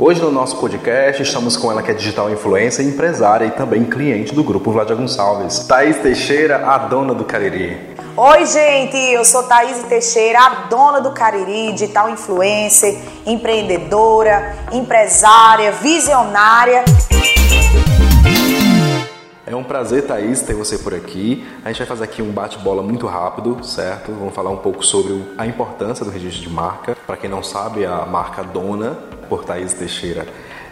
Hoje no nosso podcast estamos com ela que é digital influencer, empresária e também cliente do grupo Vladia Gonçalves. Thaís Teixeira, a dona do Cariri. Oi, gente, eu sou Thaís Teixeira, a dona do Cariri, digital influencer, empreendedora, empresária, visionária. É um prazer, Thaís, ter você por aqui. A gente vai fazer aqui um bate-bola muito rápido, certo? Vamos falar um pouco sobre a importância do registro de marca. Para quem não sabe, a marca Dona, por Thaís Teixeira,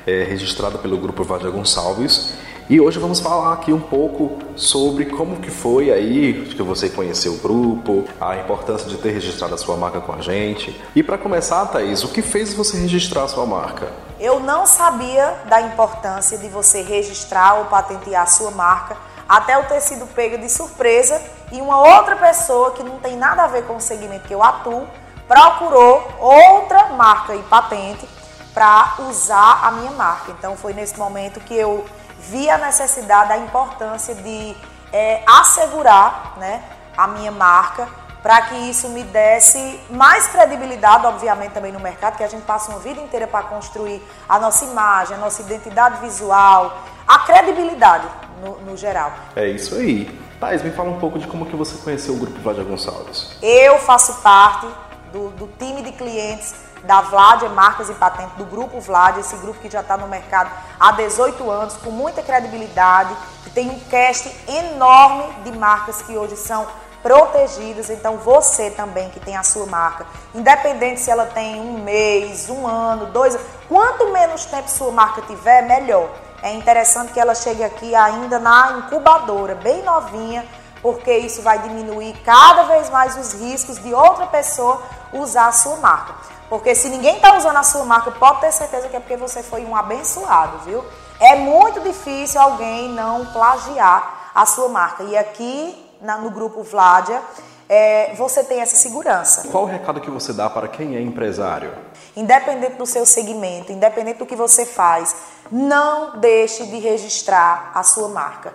é registrada pelo Grupo Vadia Gonçalves. E hoje vamos falar aqui um pouco sobre como que foi aí que você conheceu o grupo, a importância de ter registrado a sua marca com a gente. E para começar, Thaís, o que fez você registrar a sua marca? Eu não sabia da importância de você registrar ou patentear a sua marca até eu ter sido pega de surpresa e uma outra pessoa que não tem nada a ver com o segmento que eu atuo procurou outra marca e patente para usar a minha marca. Então foi nesse momento que eu vi a necessidade, a importância de é, assegurar né, a minha marca para que isso me desse mais credibilidade, obviamente, também no mercado, que a gente passa uma vida inteira para construir a nossa imagem, a nossa identidade visual, a credibilidade no, no geral. É isso aí. Thais, me fala um pouco de como que você conheceu o Grupo Vladia Gonçalves. Eu faço parte do, do time de clientes da Vladia Marcas e Patentes, do Grupo Vladia, esse grupo que já está no mercado há 18 anos, com muita credibilidade, que tem um cast enorme de marcas que hoje são protegidas. Então você também que tem a sua marca, independente se ela tem um mês, um ano, dois, quanto menos tempo sua marca tiver, melhor. É interessante que ela chegue aqui ainda na incubadora, bem novinha, porque isso vai diminuir cada vez mais os riscos de outra pessoa usar a sua marca. Porque se ninguém está usando a sua marca, pode ter certeza que é porque você foi um abençoado, viu? É muito difícil alguém não plagiar a sua marca. E aqui na, no grupo Vládia, é, você tem essa segurança. Qual o recado que você dá para quem é empresário? Independente do seu segmento, independente do que você faz, não deixe de registrar a sua marca.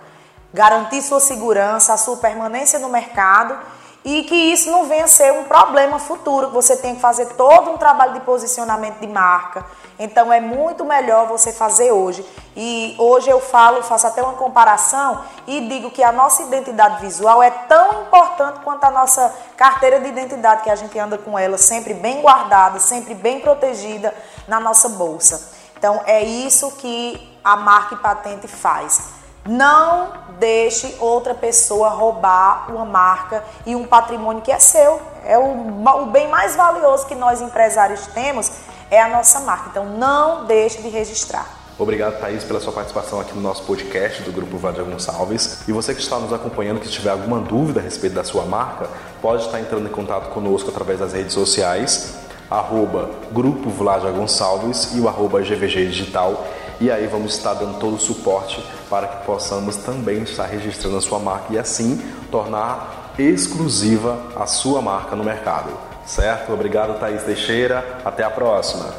Garantir sua segurança, a sua permanência no mercado e que isso não venha ser um problema futuro, que você tem que fazer todo um trabalho de posicionamento de marca. Então é muito melhor você fazer hoje. E hoje eu falo, faço até uma comparação e digo que a nossa identidade visual é tão importante quanto a nossa carteira de identidade, que a gente anda com ela sempre bem guardada, sempre bem protegida na nossa bolsa. Então é isso que a marca e patente faz não deixe outra pessoa roubar uma marca e um patrimônio que é seu. É o, o bem mais valioso que nós empresários temos é a nossa marca. Então não deixe de registrar. Obrigado, Thaís, pela sua participação aqui no nosso podcast do Grupo Vadia Gonçalves. E você que está nos acompanhando, que tiver alguma dúvida a respeito da sua marca, pode estar entrando em contato conosco através das redes sociais, arroba Grupo Vladia Gonçalves e o arroba GVG Digital e aí vamos estar dando todo o suporte para que possamos também estar registrando a sua marca e assim tornar exclusiva a sua marca no mercado. Certo? Obrigado, Thaís Teixeira. Até a próxima.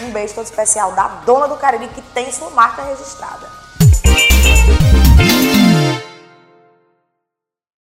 Um beijo todo especial da dona do Cariri que tem sua marca registrada.